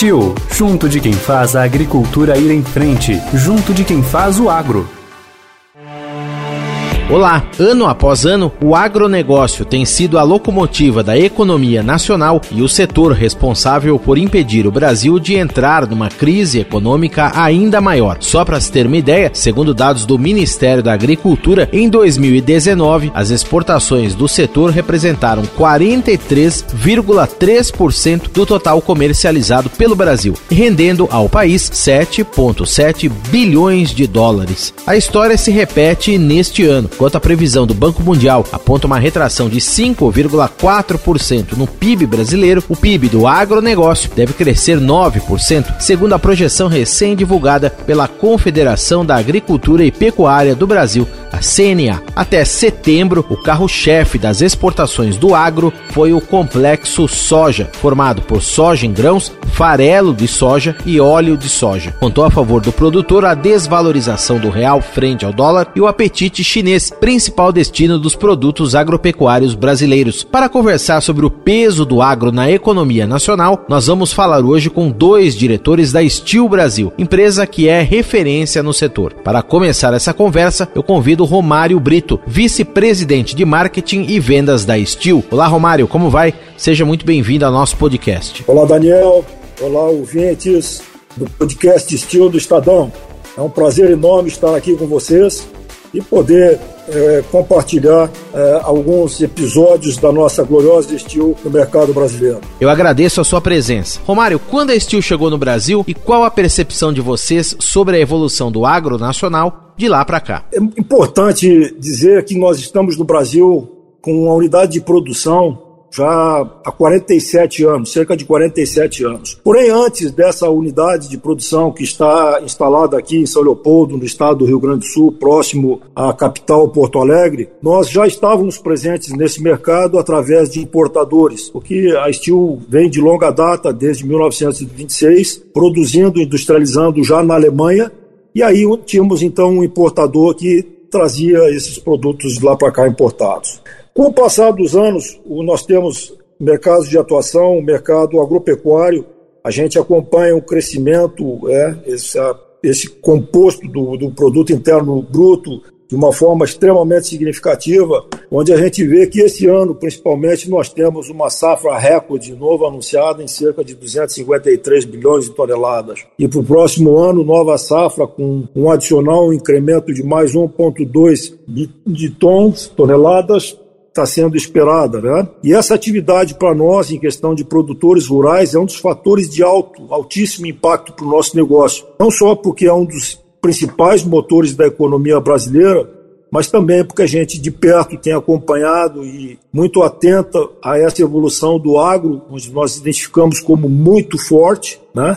Estil, junto de quem faz a agricultura ir em frente, junto de quem faz o agro. Olá! Ano após ano, o agronegócio tem sido a locomotiva da economia nacional e o setor responsável por impedir o Brasil de entrar numa crise econômica ainda maior. Só para se ter uma ideia, segundo dados do Ministério da Agricultura, em 2019, as exportações do setor representaram 43,3% do total comercializado pelo Brasil, rendendo ao país 7,7 bilhões de dólares. A história se repete neste ano enquanto a previsão do Banco Mundial aponta uma retração de 5,4% no PIB brasileiro, o PIB do agronegócio deve crescer 9%, segundo a projeção recém-divulgada pela Confederação da Agricultura e Pecuária do Brasil, CNA. Até setembro, o carro-chefe das exportações do agro foi o complexo soja, formado por soja em grãos, farelo de soja e óleo de soja. Contou a favor do produtor a desvalorização do real frente ao dólar e o apetite chinês, principal destino dos produtos agropecuários brasileiros. Para conversar sobre o peso do agro na economia nacional, nós vamos falar hoje com dois diretores da Steel Brasil, empresa que é referência no setor. Para começar essa conversa, eu convido Romário Brito, vice-presidente de marketing e vendas da Steel. Olá, Romário, como vai? Seja muito bem-vindo ao nosso podcast. Olá, Daniel. Olá, ouvintes do podcast Steel do Estadão. É um prazer enorme estar aqui com vocês e poder é, compartilhar é, alguns episódios da nossa gloriosa Steel no mercado brasileiro. Eu agradeço a sua presença. Romário, quando a Steel chegou no Brasil e qual a percepção de vocês sobre a evolução do agro nacional de lá para cá? É importante dizer que nós estamos no Brasil com uma unidade de produção já há 47 anos, cerca de 47 anos. Porém, antes dessa unidade de produção que está instalada aqui em São Leopoldo, no estado do Rio Grande do Sul, próximo à capital Porto Alegre, nós já estávamos presentes nesse mercado através de importadores, porque a Steel vem de longa data, desde 1926, produzindo, industrializando já na Alemanha, e aí tínhamos então um importador que trazia esses produtos lá para cá importados. Com o passar dos anos, nós temos mercados de atuação, mercado agropecuário, a gente acompanha o crescimento, é, esse, esse composto do, do produto interno bruto de uma forma extremamente significativa, onde a gente vê que esse ano, principalmente, nós temos uma safra recorde novo anunciada em cerca de 253 bilhões de toneladas. E para o próximo ano, nova safra com um adicional incremento de mais 1,2 de tons, toneladas, está sendo esperada. Né? E essa atividade para nós, em questão de produtores rurais, é um dos fatores de alto, altíssimo impacto para o nosso negócio. Não só porque é um dos principais motores da economia brasileira, mas também porque a gente de perto tem acompanhado e muito atenta a essa evolução do agro, onde nós identificamos como muito forte, né?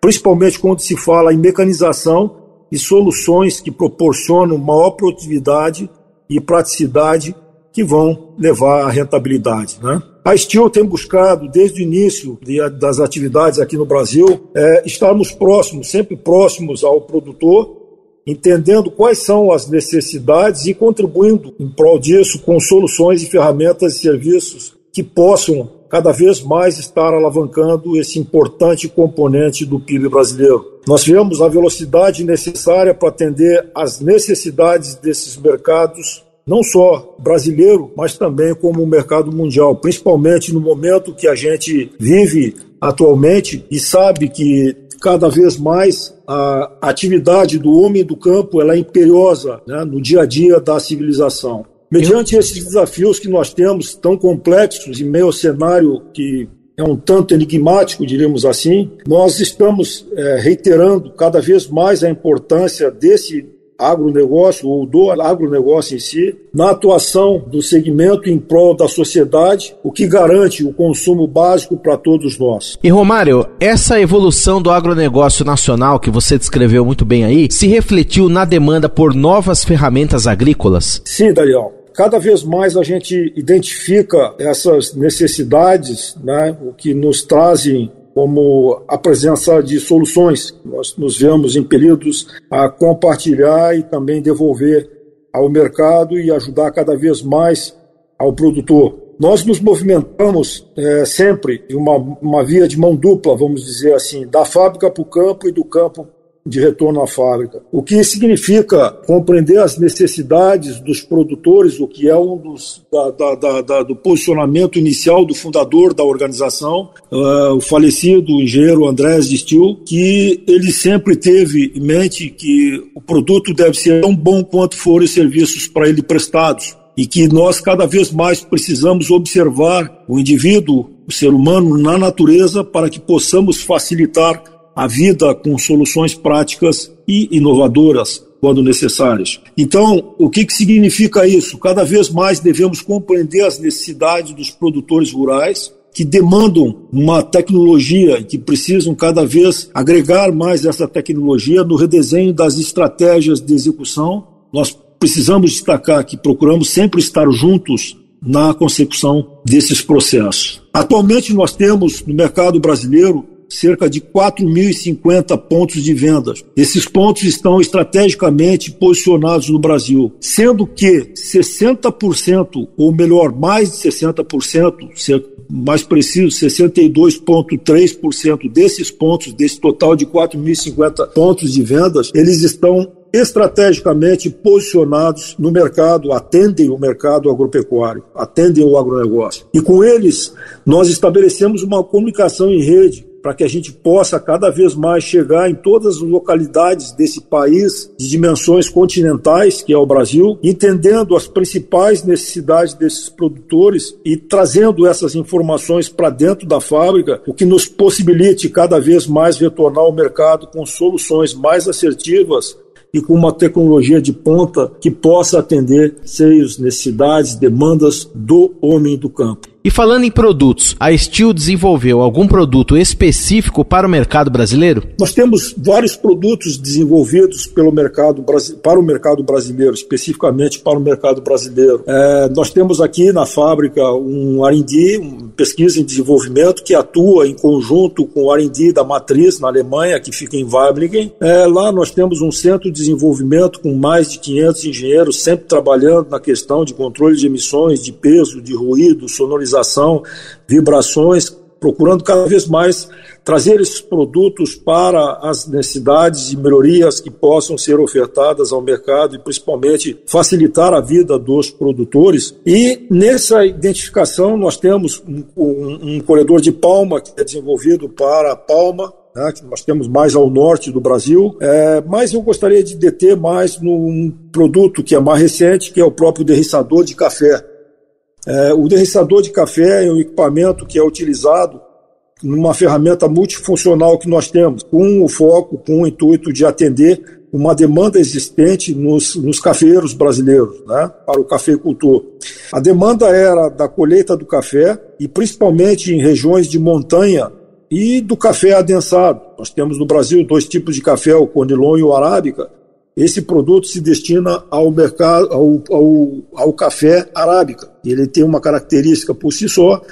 principalmente quando se fala em mecanização e soluções que proporcionam maior produtividade e praticidade que vão levar à rentabilidade. Né? A Steel tem buscado, desde o início de, das atividades aqui no Brasil, é, estarmos próximos, sempre próximos ao produtor, entendendo quais são as necessidades e contribuindo em prol disso com soluções e ferramentas e serviços que possam cada vez mais estar alavancando esse importante componente do PIB brasileiro. Nós vemos a velocidade necessária para atender às necessidades desses mercados não só brasileiro, mas também como o mercado mundial, principalmente no momento que a gente vive atualmente e sabe que cada vez mais a atividade do homem do campo ela é imperiosa né, no dia a dia da civilização. Mediante esses desafios que nós temos, tão complexos, em meio ao cenário que é um tanto enigmático, diríamos assim, nós estamos é, reiterando cada vez mais a importância desse agronegócio ou do agronegócio em si, na atuação do segmento em prol da sociedade, o que garante o consumo básico para todos nós. E Romário, essa evolução do agronegócio nacional que você descreveu muito bem aí, se refletiu na demanda por novas ferramentas agrícolas? Sim, Daniel cada vez mais a gente identifica essas necessidades, né, o que nos trazem como a presença de soluções. Nós nos vemos impelidos a compartilhar e também devolver ao mercado e ajudar cada vez mais ao produtor. Nós nos movimentamos é, sempre em uma, uma via de mão dupla, vamos dizer assim, da fábrica para o campo e do campo de retorno à fábrica. O que significa compreender as necessidades dos produtores, o que é um dos da, da, da, do posicionamento inicial do fundador da organização, uh, o falecido engenheiro Andrés Distil, que ele sempre teve em mente que o produto deve ser tão bom quanto forem os serviços para ele prestados e que nós cada vez mais precisamos observar o indivíduo, o ser humano na natureza para que possamos facilitar a vida com soluções práticas e inovadoras quando necessárias. Então, o que, que significa isso? Cada vez mais devemos compreender as necessidades dos produtores rurais, que demandam uma tecnologia e que precisam cada vez agregar mais essa tecnologia no redesenho das estratégias de execução. Nós precisamos destacar que procuramos sempre estar juntos na consecução desses processos. Atualmente nós temos no mercado brasileiro cerca de 4.050 pontos de vendas. Esses pontos estão estrategicamente posicionados no Brasil, sendo que 60%, ou melhor, mais de 60%, mais preciso, 62,3% desses pontos, desse total de 4.050 pontos de vendas, eles estão estrategicamente posicionados no mercado, atendem o mercado agropecuário, atendem o agronegócio. E com eles, nós estabelecemos uma comunicação em rede para que a gente possa cada vez mais chegar em todas as localidades desse país de dimensões continentais, que é o Brasil, entendendo as principais necessidades desses produtores e trazendo essas informações para dentro da fábrica, o que nos possibilite cada vez mais retornar ao mercado com soluções mais assertivas e com uma tecnologia de ponta que possa atender seios, necessidades, demandas do homem do campo. E falando em produtos, a Steel desenvolveu algum produto específico para o mercado brasileiro? Nós temos vários produtos desenvolvidos pelo mercado, para o mercado brasileiro, especificamente para o mercado brasileiro. É, nós temos aqui na fábrica um R&D, um pesquisa em desenvolvimento, que atua em conjunto com o R&D da Matriz, na Alemanha, que fica em Weiblingen. É, lá nós temos um centro de desenvolvimento com mais de 500 engenheiros, sempre trabalhando na questão de controle de emissões, de peso, de ruído, sonorização vibrações, procurando cada vez mais trazer esses produtos para as necessidades e melhorias que possam ser ofertadas ao mercado e principalmente facilitar a vida dos produtores. E nessa identificação nós temos um, um, um corredor de palma que é desenvolvido para palma, né, que nós temos mais ao norte do Brasil, é, mas eu gostaria de deter mais num produto que é mais recente, que é o próprio derriçador de café. É, o derriçador de café é um equipamento que é utilizado numa ferramenta multifuncional que nós temos, com o foco, com o intuito de atender uma demanda existente nos, nos cafeeiros brasileiros, né, para o cafeicultor. A demanda era da colheita do café e principalmente em regiões de montanha e do café adensado. Nós temos no Brasil dois tipos de café, o Conilon e o Arábica, esse produto se destina ao mercado, ao, ao, ao café arábica. Ele tem uma característica por si só,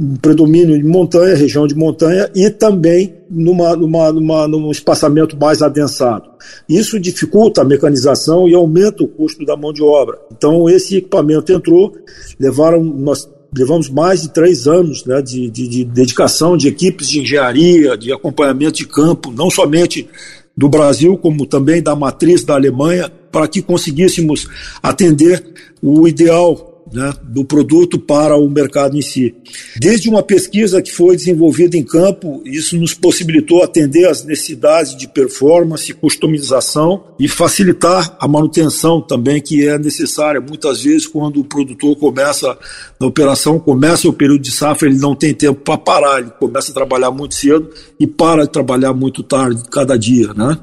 um predomínio de montanha, região de montanha e também numa, numa, numa, num espaçamento mais adensado. Isso dificulta a mecanização e aumenta o custo da mão de obra. Então esse equipamento entrou, levaram nós levamos mais de três anos né, de, de, de dedicação de equipes de engenharia, de acompanhamento de campo, não somente do Brasil, como também da matriz da Alemanha, para que conseguíssemos atender o ideal né, do produto para o mercado em si. Desde uma pesquisa que foi desenvolvida em campo, isso nos possibilitou atender às necessidades de performance, customização e facilitar a manutenção também que é necessária. Muitas vezes, quando o produtor começa na operação, começa o período de safra, ele não tem tempo para parar, ele começa a trabalhar muito cedo e para de trabalhar muito tarde cada dia. Né?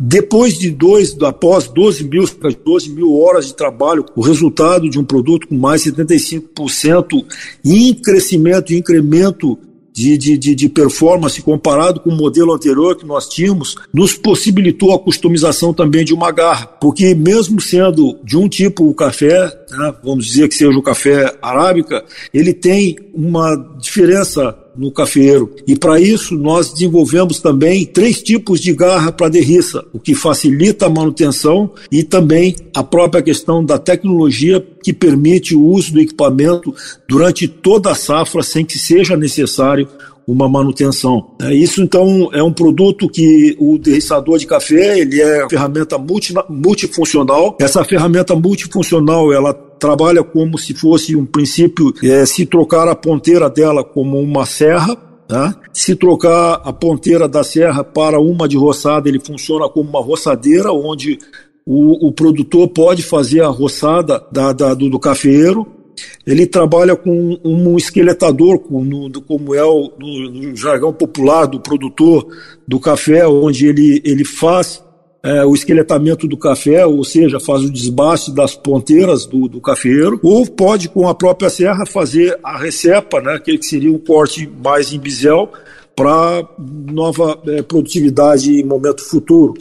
Depois de dois, após 12 mil, 12 mil horas de trabalho, o resultado de um produto com mais de 75% em crescimento e incremento de, de, de, de, performance comparado com o modelo anterior que nós tínhamos, nos possibilitou a customização também de uma garra. Porque mesmo sendo de um tipo o café, né, vamos dizer que seja o café arábica, ele tem uma diferença no cafeiro. E para isso nós desenvolvemos também três tipos de garra para derriça, o que facilita a manutenção e também a própria questão da tecnologia que permite o uso do equipamento durante toda a safra sem que seja necessário uma manutenção. É, isso então é um produto que o derriçador de café ele é uma ferramenta multi, multifuncional. Essa ferramenta multifuncional ela trabalha como se fosse um princípio é, se trocar a ponteira dela como uma serra Tá? Se trocar a ponteira da serra para uma de roçada, ele funciona como uma roçadeira, onde o, o produtor pode fazer a roçada da, da do, do cafeeiro ele trabalha com um esqueletador, como, é o, no, jargão popular do produtor do café, onde ele, ele faz é, o esqueletamento do café, ou seja, faz o desbaste das ponteiras do, do cafeeiro, ou pode com a própria serra fazer a recepa, né, que seria um corte mais em bisel, para nova é, produtividade em momento futuro.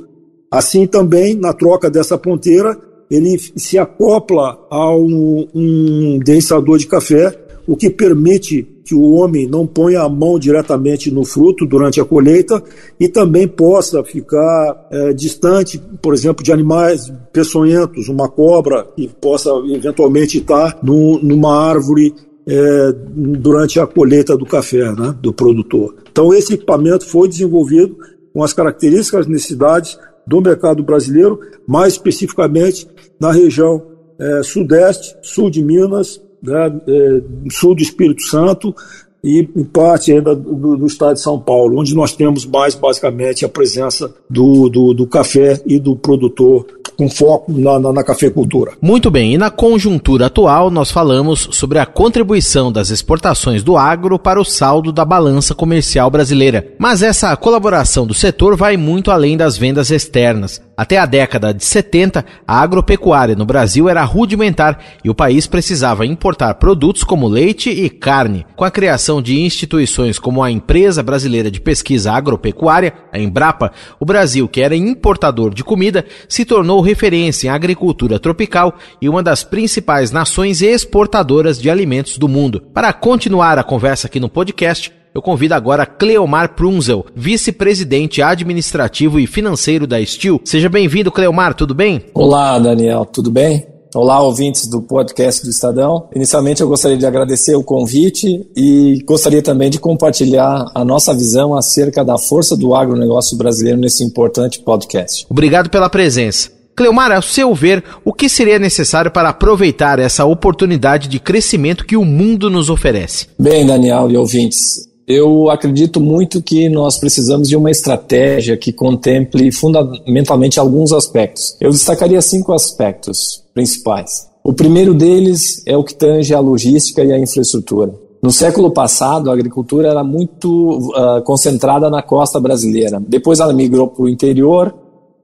Assim também, na troca dessa ponteira, ele se acopla a um, um densador de café, o que permite que o homem não ponha a mão diretamente no fruto durante a colheita e também possa ficar é, distante, por exemplo, de animais peçonhentos, uma cobra que possa eventualmente estar no, numa árvore é, durante a colheita do café, né, do produtor. Então esse equipamento foi desenvolvido com as características, necessidades do mercado brasileiro, mais especificamente na região é, sudeste, sul de Minas, né, é, sul do Espírito Santo e parte ainda do, do, estado de São Paulo, onde nós temos mais basicamente a presença do, do, do café e do produtor com foco na, na, na, cafeicultura. Muito bem, e na conjuntura atual nós falamos sobre a contribuição das exportações do agro para o saldo da balança comercial brasileira. Mas essa colaboração do setor vai muito além das vendas externas. Até a década de 70, a agropecuária no Brasil era rudimentar e o país precisava importar produtos como leite e carne. Com a criação de instituições como a Empresa Brasileira de Pesquisa Agropecuária, a Embrapa, o Brasil, que era importador de comida, se tornou referência em agricultura tropical e uma das principais nações exportadoras de alimentos do mundo. Para continuar a conversa aqui no podcast, eu convido agora Cleomar Prunzel, vice-presidente administrativo e financeiro da Steel. Seja bem-vindo, Cleomar, tudo bem? Olá, Daniel, tudo bem? Olá, ouvintes do podcast do Estadão. Inicialmente, eu gostaria de agradecer o convite e gostaria também de compartilhar a nossa visão acerca da força do agronegócio brasileiro nesse importante podcast. Obrigado pela presença. Cleomar, ao seu ver, o que seria necessário para aproveitar essa oportunidade de crescimento que o mundo nos oferece? Bem, Daniel e ouvintes, eu acredito muito que nós precisamos de uma estratégia que contemple fundamentalmente alguns aspectos. Eu destacaria cinco aspectos principais. O primeiro deles é o que tange a logística e a infraestrutura. No século passado, a agricultura era muito uh, concentrada na costa brasileira. Depois ela migrou para o interior,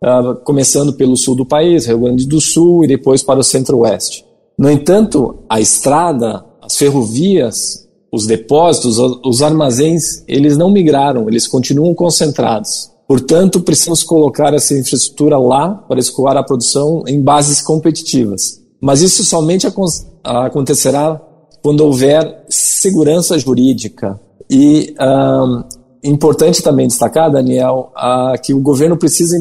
uh, começando pelo sul do país, Rio Grande do Sul, e depois para o centro-oeste. No entanto, a estrada, as ferrovias os depósitos, os armazéns, eles não migraram, eles continuam concentrados. Portanto, precisamos colocar essa infraestrutura lá para escoar a produção em bases competitivas. Mas isso somente acontecerá quando houver segurança jurídica. E um, importante também destacar, Daniel, que o governo precisa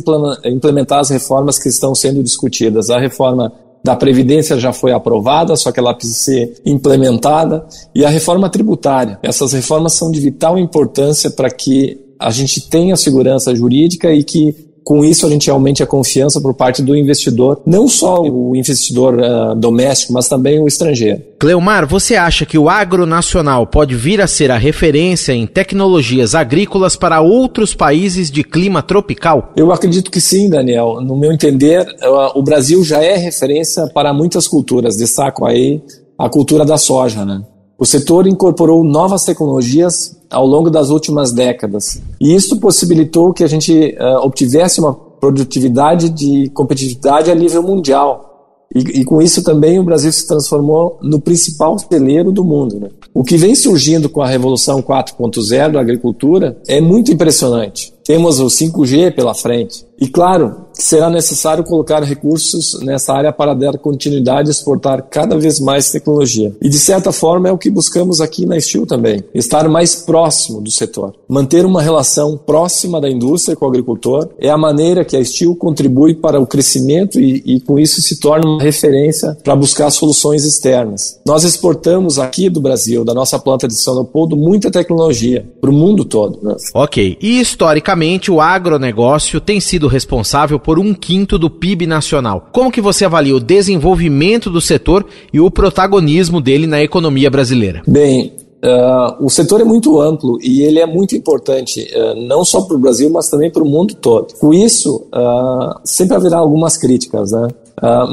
implementar as reformas que estão sendo discutidas. A reforma da Previdência já foi aprovada, só que ela precisa ser implementada, e a reforma tributária. Essas reformas são de vital importância para que a gente tenha segurança jurídica e que com isso, a gente aumente a confiança por parte do investidor, não só o investidor uh, doméstico, mas também o estrangeiro. Cleomar, você acha que o agronacional pode vir a ser a referência em tecnologias agrícolas para outros países de clima tropical? Eu acredito que sim, Daniel. No meu entender, uh, o Brasil já é referência para muitas culturas. Destaco aí a cultura da soja, né? O setor incorporou novas tecnologias ao longo das últimas décadas. E isso possibilitou que a gente uh, obtivesse uma produtividade de competitividade a nível mundial. E, e, com isso também o Brasil se transformou no principal celeiro do mundo. Né? O que vem surgindo com a Revolução 4.0 da agricultura é muito impressionante. Temos o 5G pela frente. E claro, será necessário colocar recursos nessa área para dar continuidade e exportar cada vez mais tecnologia. E de certa forma é o que buscamos aqui na Steel também, estar mais próximo do setor. Manter uma relação próxima da indústria com o agricultor é a maneira que a Steel contribui para o crescimento e, e com isso se torna uma referência para buscar soluções externas. Nós exportamos aqui do Brasil, da nossa planta de São Leopoldo, muita tecnologia para o mundo todo. Ok. E historicamente o agronegócio tem sido responsável por um quinto do PIB nacional. Como que você avalia o desenvolvimento do setor e o protagonismo dele na economia brasileira? Bem, Uh, o setor é muito amplo e ele é muito importante, uh, não só para o Brasil, mas também para o mundo todo. Com isso, uh, sempre haverá algumas críticas, né?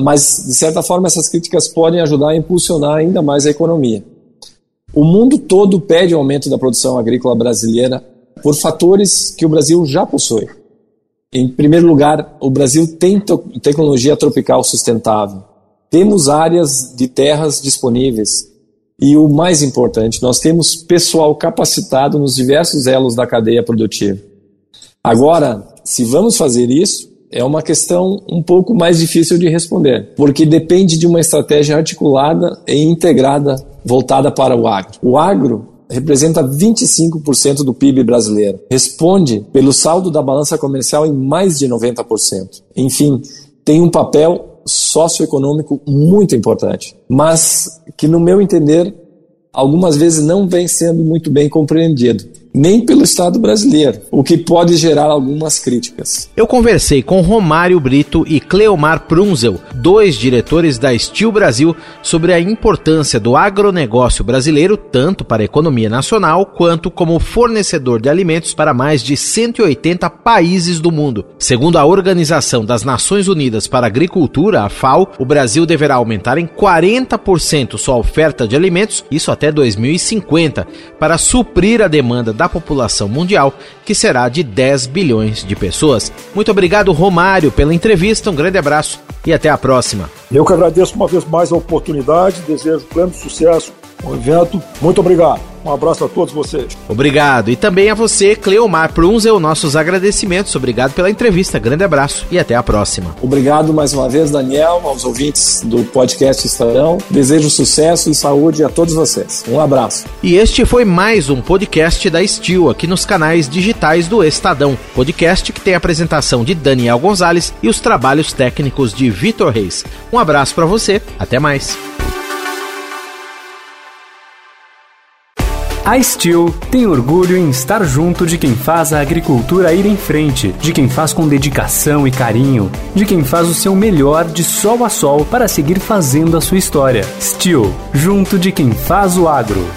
mas, de certa forma, essas críticas podem ajudar a impulsionar ainda mais a economia. O mundo todo pede aumento da produção agrícola brasileira por fatores que o Brasil já possui. Em primeiro lugar, o Brasil tem tecnologia tropical sustentável. Temos áreas de terras disponíveis. E o mais importante, nós temos pessoal capacitado nos diversos elos da cadeia produtiva. Agora, se vamos fazer isso, é uma questão um pouco mais difícil de responder, porque depende de uma estratégia articulada e integrada voltada para o agro. O agro representa 25% do PIB brasileiro. Responde pelo saldo da balança comercial em mais de 90%. Enfim, tem um papel socioeconômico muito importante, mas que, no meu entender, algumas vezes não vem sendo muito bem compreendido nem pelo Estado brasileiro, o que pode gerar algumas críticas. Eu conversei com Romário Brito e Cleomar Prunzel, dois diretores da Steel Brasil, sobre a importância do agronegócio brasileiro tanto para a economia nacional quanto como fornecedor de alimentos para mais de 180 países do mundo. Segundo a Organização das Nações Unidas para a Agricultura, a FAO, o Brasil deverá aumentar em 40% sua oferta de alimentos, isso até 2050, para suprir a demanda da população mundial, que será de 10 bilhões de pessoas. Muito obrigado, Romário, pela entrevista. Um grande abraço e até a próxima. Eu que agradeço uma vez mais a oportunidade, desejo pleno sucesso o evento. Muito obrigado. Um abraço a todos vocês. Obrigado. E também a você, Cleomar Prunzel, nossos agradecimentos. Obrigado pela entrevista. Grande abraço e até a próxima. Obrigado mais uma vez, Daniel, aos ouvintes do podcast Estadão. Desejo sucesso e saúde a todos vocês. Um abraço. E este foi mais um podcast da Estil, aqui nos canais digitais do Estadão. Podcast que tem a apresentação de Daniel Gonzalez e os trabalhos técnicos de Vitor Reis. Um abraço para você. Até mais. A Steel tem orgulho em estar junto de quem faz a agricultura ir em frente, de quem faz com dedicação e carinho, de quem faz o seu melhor de sol a sol para seguir fazendo a sua história. Steel, junto de quem faz o agro.